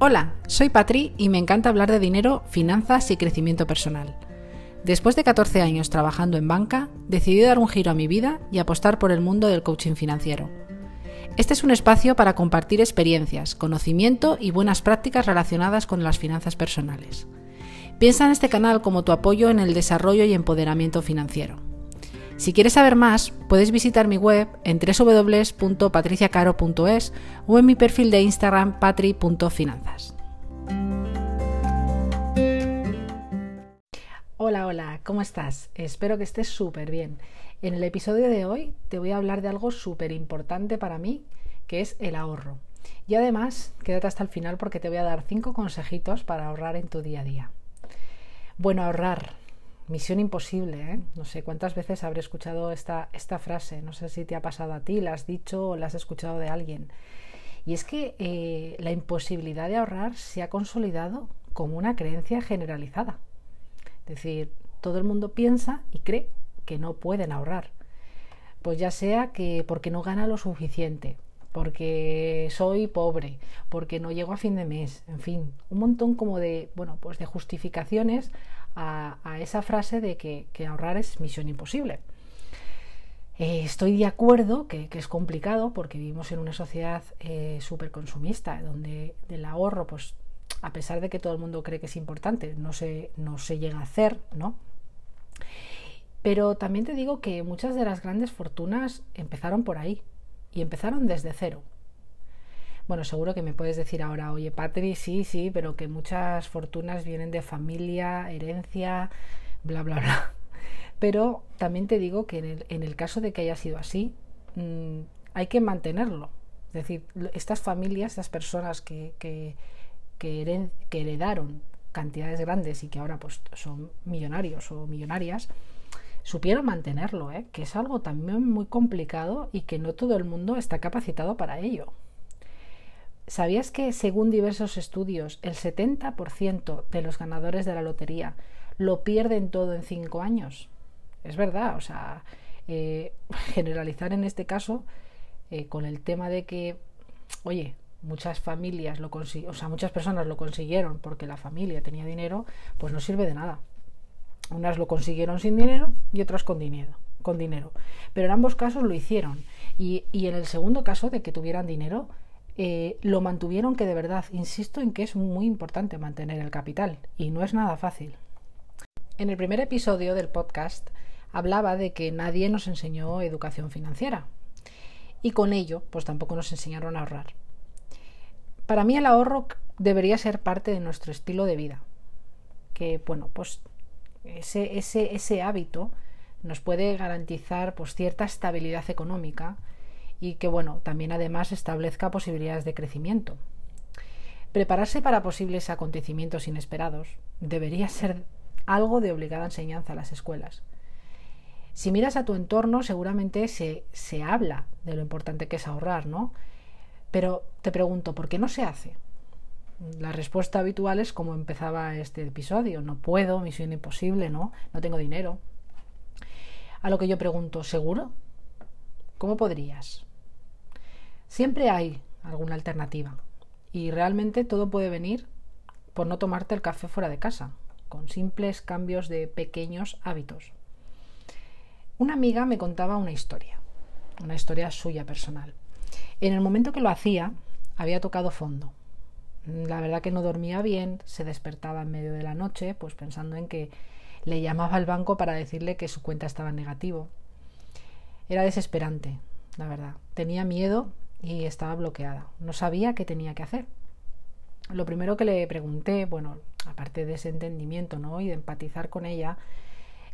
Hola, soy Patri y me encanta hablar de dinero, finanzas y crecimiento personal. Después de 14 años trabajando en banca, decidí dar un giro a mi vida y apostar por el mundo del coaching financiero. Este es un espacio para compartir experiencias, conocimiento y buenas prácticas relacionadas con las finanzas personales. Piensa en este canal como tu apoyo en el desarrollo y empoderamiento financiero. Si quieres saber más, puedes visitar mi web en www.patriciacaro.es o en mi perfil de Instagram patri.finanzas. Hola, hola, ¿cómo estás? Espero que estés súper bien. En el episodio de hoy te voy a hablar de algo súper importante para mí, que es el ahorro. Y además, quédate hasta el final porque te voy a dar cinco consejitos para ahorrar en tu día a día. Bueno, ahorrar, Misión imposible, ¿eh? No sé cuántas veces habré escuchado esta, esta frase, no sé si te ha pasado a ti, la has dicho o la has escuchado de alguien. Y es que eh, la imposibilidad de ahorrar se ha consolidado como una creencia generalizada. Es decir, todo el mundo piensa y cree que no pueden ahorrar. Pues ya sea que porque no gana lo suficiente, porque soy pobre, porque no llego a fin de mes, en fin, un montón como de, bueno, pues de justificaciones a, esa frase de que, ahorrar es misión imposible. Eh, estoy de acuerdo que, es complicado porque vivimos en una sociedad eh, súper consumista, donde el ahorro, pues a pesar de que todo el mundo cree que es importante, no se, no se llega a hacer, ¿no? Pero también te digo que muchas de las grandes fortunas empezaron por ahí y empezaron desde cero. Bueno, seguro que me puedes decir ahora, oye, Patri, sí, sí, pero que muchas fortunas vienen de familia, herencia, bla, bla, bla. Pero también te digo que en el, en el caso de que haya sido así, mm, hay que mantenerlo. Es decir, estas familias, estas personas que, que, que, heredaron cantidades grandes y que ahora pues son millonarios o millonarias, supieron mantenerlo, ¿eh? que es algo también muy complicado y que no todo el mundo está capacitado para ello. ¿Sabías que, según diversos estudios, el 70% de los ganadores de la lotería lo pierden todo en cinco años? Es verdad, o sea, eh, generalizar en este caso eh, con el tema de que, oye, muchas familias lo o sea, muchas personas lo consiguieron porque la familia tenía dinero, pues no sirve de nada. Unas lo consiguieron sin dinero y otras con dinero, con dinero. Pero en ambos casos lo hicieron. Y, y en el segundo caso de que tuvieran dinero, eh, lo mantuvieron que de verdad, insisto en que es muy importante mantener el capital y no es nada fácil. En el primer episodio del podcast hablaba de que nadie nos enseñó educación financiera y con ello pues tampoco nos enseñaron a ahorrar. Para mí el ahorro debería ser parte de nuestro estilo de vida, que bueno pues ese, ese, ese hábito nos puede garantizar pues cierta estabilidad económica y que bueno, también además establezca posibilidades de crecimiento. Prepararse para posibles acontecimientos inesperados debería ser algo de obligada enseñanza a las escuelas. Si miras a tu entorno, seguramente se, se habla de lo importante que es ahorrar, ¿no? Pero te pregunto, ¿por qué no se hace? La respuesta habitual es como empezaba este episodio, no puedo, misión imposible, ¿no? No tengo dinero. A lo que yo pregunto, ¿seguro? ¿Cómo podrías? Siempre hay alguna alternativa y realmente todo puede venir por no tomarte el café fuera de casa, con simples cambios de pequeños hábitos. Una amiga me contaba una historia, una historia suya personal. En el momento que lo hacía, había tocado fondo. La verdad que no dormía bien, se despertaba en medio de la noche, pues pensando en que le llamaba al banco para decirle que su cuenta estaba en negativo. Era desesperante, la verdad. Tenía miedo y estaba bloqueada. No sabía qué tenía que hacer. Lo primero que le pregunté, bueno, aparte de ese entendimiento, ¿no? Y de empatizar con ella,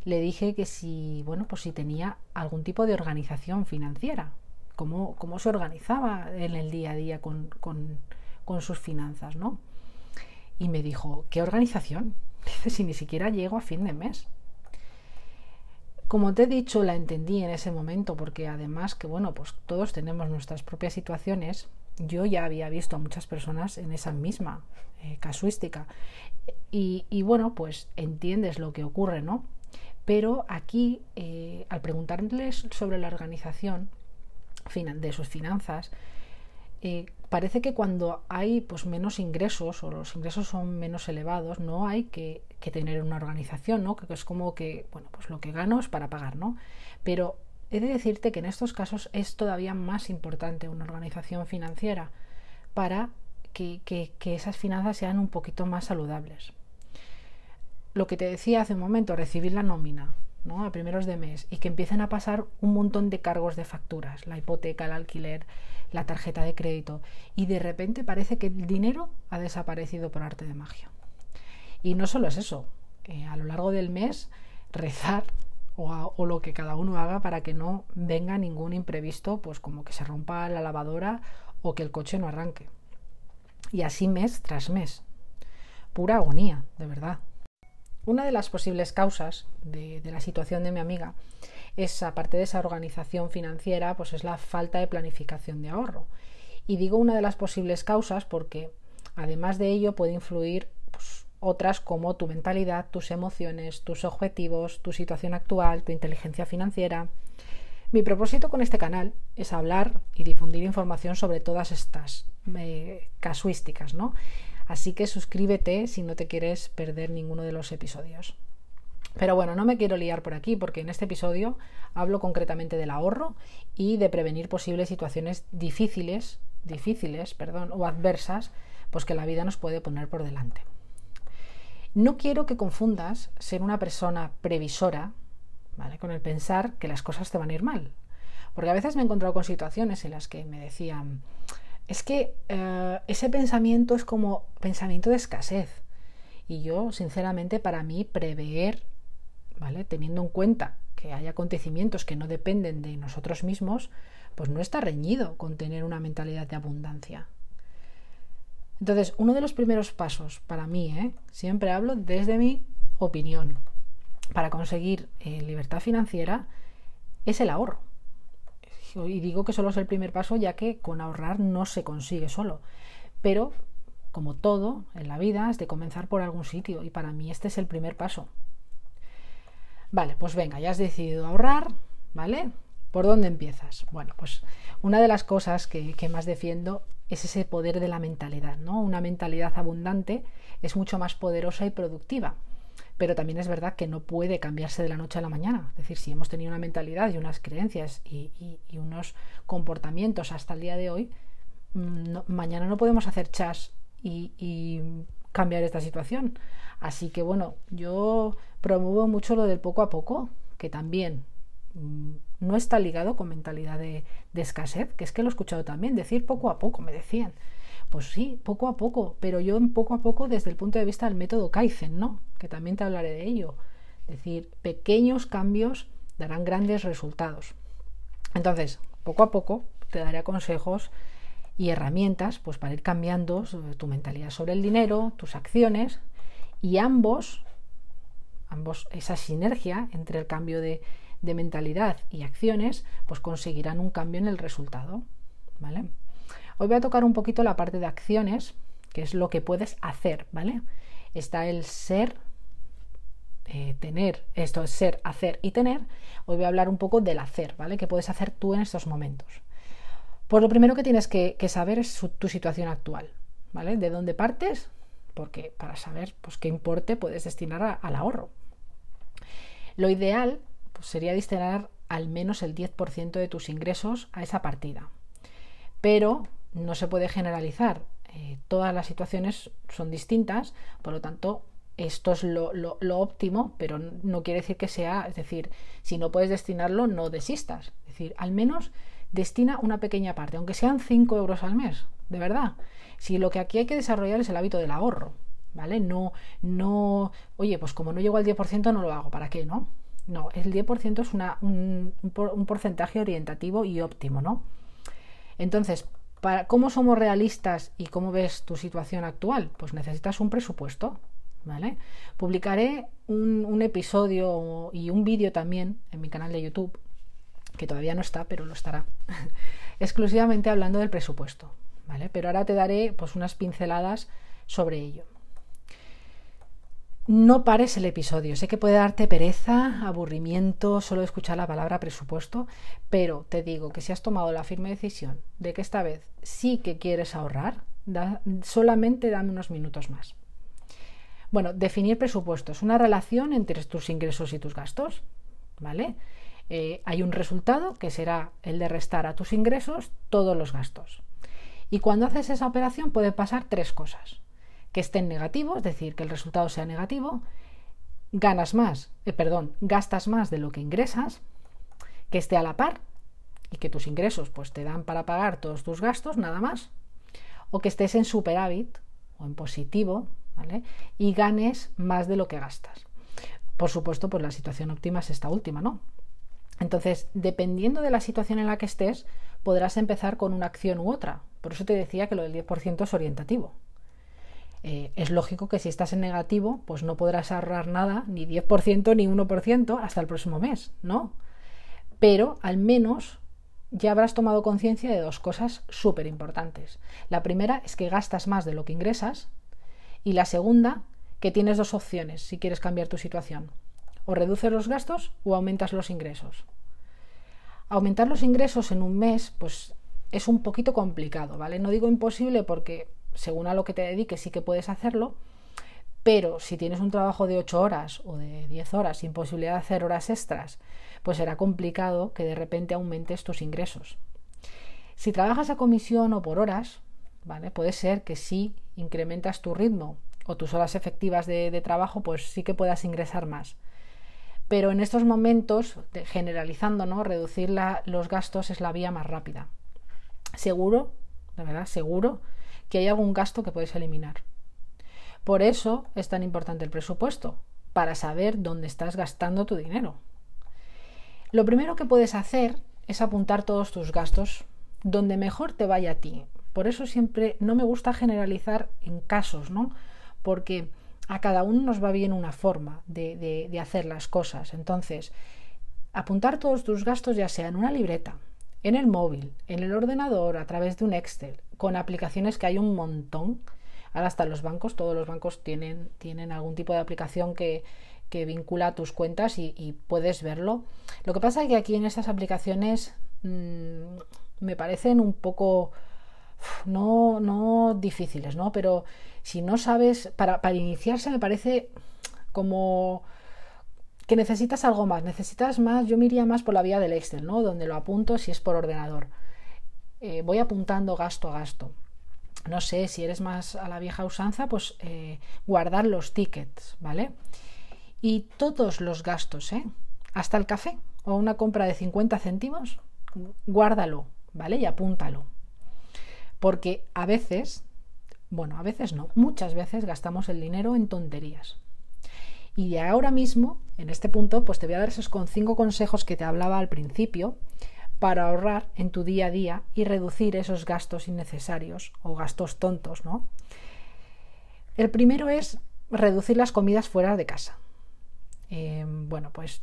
le dije que si, bueno, pues si tenía algún tipo de organización financiera, cómo, cómo se organizaba en el día a día con, con, con sus finanzas, ¿no? Y me dijo, ¿qué organización? Dice, si ni siquiera llego a fin de mes. Como te he dicho, la entendí en ese momento porque además que bueno, pues todos tenemos nuestras propias situaciones. Yo ya había visto a muchas personas en esa misma eh, casuística. Y, bueno, pues entiendes lo que ocurre, ¿no? Pero aquí, eh, al preguntarles sobre la organización de sus finanzas, eh, parece que cuando hay pues menos ingresos o los ingresos son menos elevados, no hay que, tener una organización, ¿no? Que es como que, bueno, pues lo que gano es para pagar, ¿no? Pero he de decirte que en estos casos es todavía más importante una organización financiera para que, que esas finanzas sean un poquito más saludables. Lo que te decía hace un momento, recibir la nómina, a primeros de mes y que empiecen a pasar un montón de cargos de facturas, la hipoteca, el alquiler, la tarjeta de crédito y de repente parece que el dinero ha desaparecido por arte de magia. Y no solo es eso, eh, a lo largo del mes rezar o, lo que cada uno haga para que no venga ningún imprevisto, pues como que se rompa la lavadora o que el coche no arranque. Y así mes tras mes. Pura agonía, de verdad. Una de las posibles causas de, la situación de mi amiga es, aparte de esa organización financiera, pues es la falta de planificación de ahorro. Y digo una de las posibles causas porque, además de ello, puede influir pues, otras como tu mentalidad, tus emociones, tus objetivos, tu situación actual, tu inteligencia financiera. Mi propósito con este canal es hablar y difundir información sobre todas estas eh, casuísticas, ¿no? Así que suscríbete si no te quieres perder ninguno de los episodios. Pero bueno, no me quiero liar por aquí porque en este episodio hablo concretamente del ahorro y de prevenir posibles situaciones difíciles, difíciles, perdón, o adversas, pues que la vida nos puede poner por delante. No quiero que confundas ser una persona previsora, ¿vale? Con el pensar que las cosas te van a ir mal. Porque a veces me he encontrado con situaciones en las que me decían, es que eh, ese pensamiento es como pensamiento de escasez. Y yo, sinceramente, para mí, prever, ¿vale? Teniendo en cuenta que hay acontecimientos que no dependen de nosotros mismos, pues no está reñido con tener una mentalidad de abundancia. Entonces, uno de los primeros pasos para mí, ¿eh? siempre hablo desde mi opinión, para conseguir eh, libertad financiera, es el ahorro y digo que solo es el primer paso ya que con ahorrar no se consigue solo. Pero, como todo en la vida, es de comenzar por algún sitio y para mí este es el primer paso. Vale, pues venga, ya has decidido ahorrar, ¿vale? ¿Por dónde empiezas? Bueno, pues una de las cosas que, que más defiendo es ese poder de la mentalidad, ¿no? Una mentalidad abundante es mucho más poderosa y productiva pero también es verdad que no puede cambiarse de la noche a la mañana. Es decir, si hemos tenido una mentalidad y unas creencias y, unos comportamientos hasta el día de hoy, mm, mañana no podemos hacer chas y, cambiar esta situación. Así que bueno, yo promuevo mucho lo del poco a poco, que también mm, no está ligado con mentalidad de, de escasez, que es que lo he escuchado también, decir poco a poco, me decían. Pues sí, poco a poco, pero yo en poco a poco desde el punto de vista del método Kaizen, ¿no? Que también te hablaré de ello. Es decir, pequeños cambios darán grandes resultados. Entonces, poco a poco te daré consejos y herramientas pues para ir cambiando tu mentalidad sobre el dinero, tus acciones y ambos ambos esa sinergia entre el cambio de, de mentalidad y acciones pues conseguirán un cambio en el resultado, ¿vale? Hoy voy a tocar un poquito la parte de acciones, que es lo que puedes hacer, ¿vale? Está el ser, eh, tener, esto es ser, hacer y tener. Hoy voy a hablar un poco del hacer, ¿vale? ¿Qué puedes hacer tú en estos momentos? Pues lo primero que tienes que, saber es tu situación actual, ¿vale? ¿De dónde partes? Porque para saber pues, qué importe puedes destinar al ahorro. Lo ideal pues, sería destinar al menos el 10% de tus ingresos a esa partida. Pero no se puede generalizar. Eh, todas las situaciones son distintas, por lo tanto, esto es lo, óptimo, pero no quiere decir que sea, es decir, si no puedes destinarlo, no desistas. Es decir, al menos destina una pequeña parte, aunque sean 5 euros al mes, de verdad. Si lo que aquí hay que desarrollar es el hábito del ahorro, ¿vale? No, no, oye, pues como no llego al 10% no lo hago, ¿para qué, no? No, el 10% es una, un, un porcentaje orientativo y óptimo, ¿no? Entonces, ¿Cómo somos realistas y cómo ves tu situación actual? Pues necesitas un presupuesto. ¿Vale? Publicaré un, episodio y un vídeo también en mi canal de YouTube, que todavía no está, pero lo estará, exclusivamente hablando del presupuesto. ¿vale? Pero ahora te daré pues, unas pinceladas sobre ello. No pares el episodio. Sé que puede darte pereza, aburrimiento, solo escuchar la palabra presupuesto, pero te digo que si has tomado la firme decisión de que esta vez sí que quieres ahorrar, solamente dame unos minutos más. Bueno, definir presupuesto es una relación entre tus ingresos y tus gastos, ¿vale? Eh, hay un resultado que será el de restar a tus ingresos todos los gastos. Y cuando haces esa operación puede pasar tres cosas que estén negativos, es decir, que el resultado sea negativo, ganas más, eh, perdón, gastas más de lo que ingresas, que esté a la par y que tus ingresos pues te dan para pagar todos tus gastos, nada más, o que estés en superávit o en positivo, ¿vale? Y ganes más de lo que gastas. Por supuesto, pues la situación óptima es esta última, ¿no? Entonces, dependiendo de la situación en la que estés, podrás empezar con una acción u otra. Por eso te decía que lo del 10% es orientativo. Eh, es lógico que si estás en negativo, pues no podrás ahorrar nada, ni 10% ni 1% hasta el próximo mes, ¿no? Pero al menos ya habrás tomado conciencia de dos cosas súper importantes. La primera es que gastas más de lo que ingresas y la segunda, que tienes dos opciones si quieres cambiar tu situación. O reduces los gastos o aumentas los ingresos. Aumentar los ingresos en un mes, pues es un poquito complicado, ¿vale? No digo imposible porque según a lo que te dediques sí que puedes hacerlo, pero si tienes un trabajo de 8 horas o de 10 horas sin posibilidad de hacer horas extras, pues será complicado que de repente aumentes tus ingresos. Si trabajas a comisión o por horas, ¿vale? Puede ser que si incrementas tu ritmo o tus horas efectivas de, trabajo, pues sí que puedas ingresar más. Pero en estos momentos, generalizando, ¿no? Reducir los gastos es la vía más rápida. Seguro, de verdad, seguro que hay algún gasto que puedes eliminar. Por eso es tan importante el presupuesto, para saber dónde estás gastando tu dinero. Lo primero que puedes hacer es apuntar todos tus gastos donde mejor te vaya a ti. Por eso siempre no me gusta generalizar en casos, ¿no? Porque a cada uno nos va bien una forma de, de hacer las cosas. Entonces, apuntar todos tus gastos ya sea en una libreta, en el móvil, en el ordenador, a través de un Excel, con aplicaciones que hay un montón. Ahora hasta los bancos, todos los bancos tienen, tienen algún tipo de aplicación que, que vincula tus cuentas y, puedes verlo. Lo que pasa es que aquí en estas aplicaciones mmm, me parecen un poco no, no difíciles, ¿no? Pero si no sabes, para, para iniciarse me parece como que necesitas algo más, necesitas más, yo me iría más por la vía del Excel, ¿no? Donde lo apunto si es por ordenador. Eh, voy apuntando gasto a gasto. No sé, si eres más a la vieja usanza, pues eh, guardar los tickets, ¿vale? Y todos los gastos, ¿eh? Hasta el café o una compra de 50 céntimos, guárdalo, ¿vale? Y apúntalo. Porque a veces, bueno, a veces no, muchas veces gastamos el dinero en tonterías. Y ahora mismo, en este punto, pues te voy a dar esos con cinco consejos que te hablaba al principio para ahorrar en tu día a día y reducir esos gastos innecesarios o gastos tontos, ¿no? El primero es reducir las comidas fuera de casa. Em, bueno, pues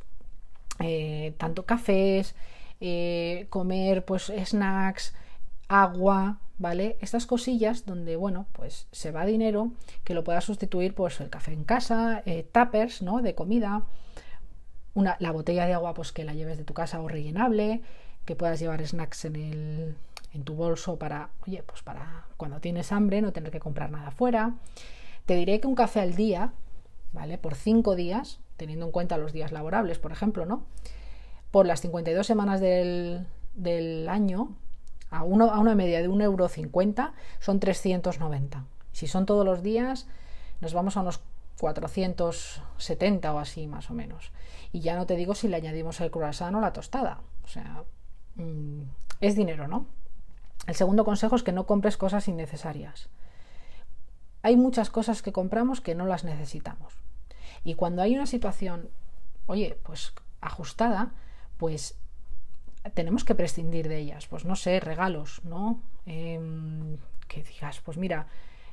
eh, tanto cafés, eh, comer pues snacks, agua, ¿vale? Estas cosillas donde, bueno, pues se va dinero que lo puedas sustituir pues el café en casa, eh, tuppers, ¿no? De comida, una, la botella de agua pues que la lleves de tu casa o rellenable, que puedas llevar snacks en, el, en tu bolso para, oye, pues para cuando tienes hambre no tener que comprar nada fuera. Te diré que un café al día, ¿vale? Por cinco días, teniendo en cuenta los días laborables, por ejemplo, ¿no? Por las 52 semanas del, del año, a, uno, a una media de 1,50 euro son 390. Si son todos los días, nos vamos a unos 470 o así más o menos. Y ya no te digo si le añadimos el croissant o la tostada. O sea, mm, es dinero, ¿no? El segundo consejo es que no compres cosas innecesarias. Hay muchas cosas que compramos que no las necesitamos. Y cuando hay una situación, oye, pues ajustada, pues tenemos que prescindir de ellas. Pues no sé, regalos, ¿no? Em, que digas, pues mira,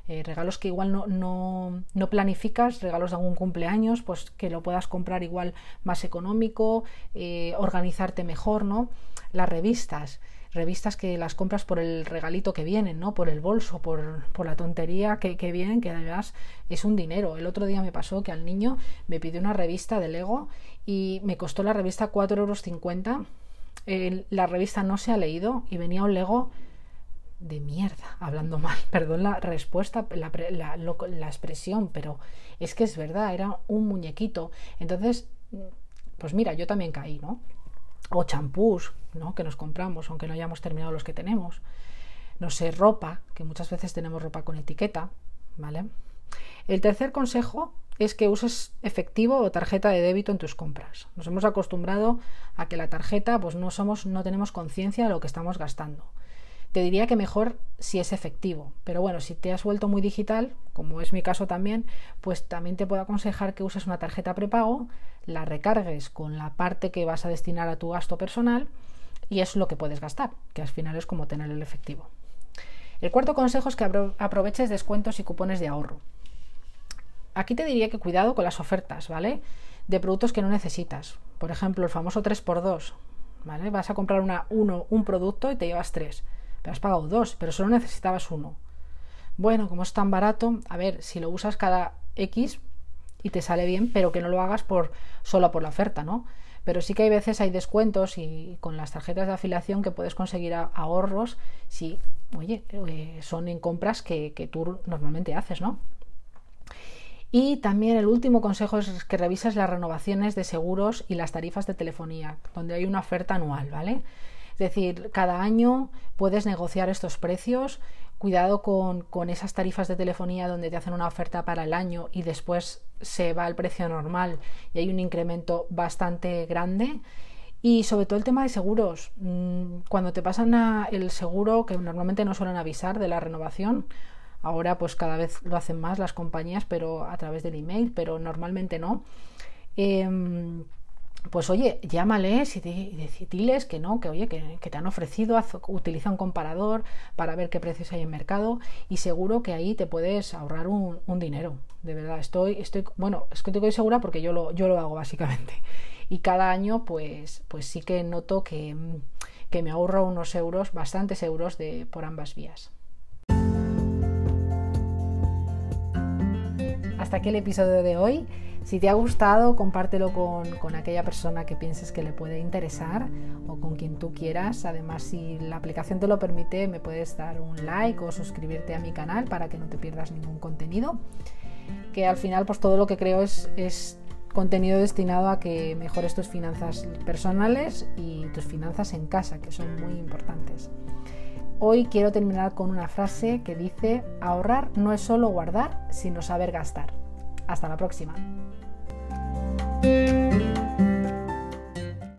eh, regalos que igual no, no, no, planificas, regalos de algún cumpleaños, pues que lo puedas comprar igual más económico, eh, organizarte mejor, ¿no? Las revistas. revistas que las compras por el regalito que vienen, ¿no? Por el bolso, por, por la tontería que, que, vienen, que además es un dinero. El otro día me pasó que al niño me pidió una revista de Lego y me costó la revista 4,50 euros. la revista no se ha leído y venía un Lego de mierda, hablando mal, perdón la respuesta, la, la, la, expresión, pero es que es verdad, era un muñequito. Entonces, pues mira, yo también caí, ¿no? O champús, ¿no? Que nos compramos, aunque no hayamos terminado los que tenemos. No sé, ropa, que muchas veces tenemos ropa con etiqueta, ¿vale? El tercer consejo es que uses efectivo o tarjeta de débito en tus compras. Nos hemos acostumbrado a que la tarjeta, pues no somos, no tenemos conciencia de lo que estamos gastando. Te diría que mejor si es efectivo, pero bueno, si te has vuelto muy digital, como es mi caso también, pues también te puedo aconsejar que uses una tarjeta prepago, la recargues con la parte que vas a destinar a tu gasto personal y es lo que puedes gastar, que al final es como tener el efectivo. El cuarto consejo es que aproveches descuentos y cupones de ahorro. Aquí te diría que cuidado con las ofertas, ¿vale? De productos que no necesitas. Por ejemplo, el famoso 3x2, ¿vale? Vas a comprar una, uno, un producto y te llevas tres pero has pagado dos, pero solo necesitabas uno. Bueno, como es tan barato, a ver, si lo usas cada X y te sale bien, pero que no lo hagas por solo por la oferta, ¿no? Pero sí que hay veces hay descuentos y con las tarjetas de afiliación que puedes conseguir ahorros si, oye, eh, son en compras que, que tú normalmente haces, ¿no? Y también el último consejo es que revises las renovaciones de seguros y las tarifas de telefonía, donde hay una oferta anual, ¿vale? Es decir, cada año puedes negociar estos precios. Cuidado con, con, esas tarifas de telefonía donde te hacen una oferta para el año y después se va al precio normal y hay un incremento bastante grande. Y sobre todo el tema de seguros. Mm, cuando te pasan el seguro, que normalmente no suelen avisar de la renovación, ahora pues cada vez lo hacen más las compañías, pero a través del email, pero normalmente no. Eh, pues oye, llámales y, diles que no, que oye, que, te han ofrecido, utiliza un comparador para ver qué precios hay en mercado y seguro que ahí te puedes ahorrar un, dinero. De verdad, estoy, estoy, bueno, es que estoy segura porque yo lo, yo lo hago básicamente. Y cada año, pues, pues sí que noto que, que me ahorro unos euros, bastantes euros de, por ambas vías. Hasta aquí el episodio de hoy. Si te ha gustado, compártelo con, aquella persona que pienses que le puede interesar o con quien tú quieras. Además, si la aplicación te lo permite, me puedes dar un like o suscribirte a mi canal para que no te pierdas ningún contenido. Que al final, pues todo lo que creo es, es contenido destinado a que mejores tus finanzas personales y tus finanzas en casa, que son muy importantes. Hoy quiero terminar con una frase que dice, ahorrar no es solo guardar, sino saber gastar. Hasta la próxima.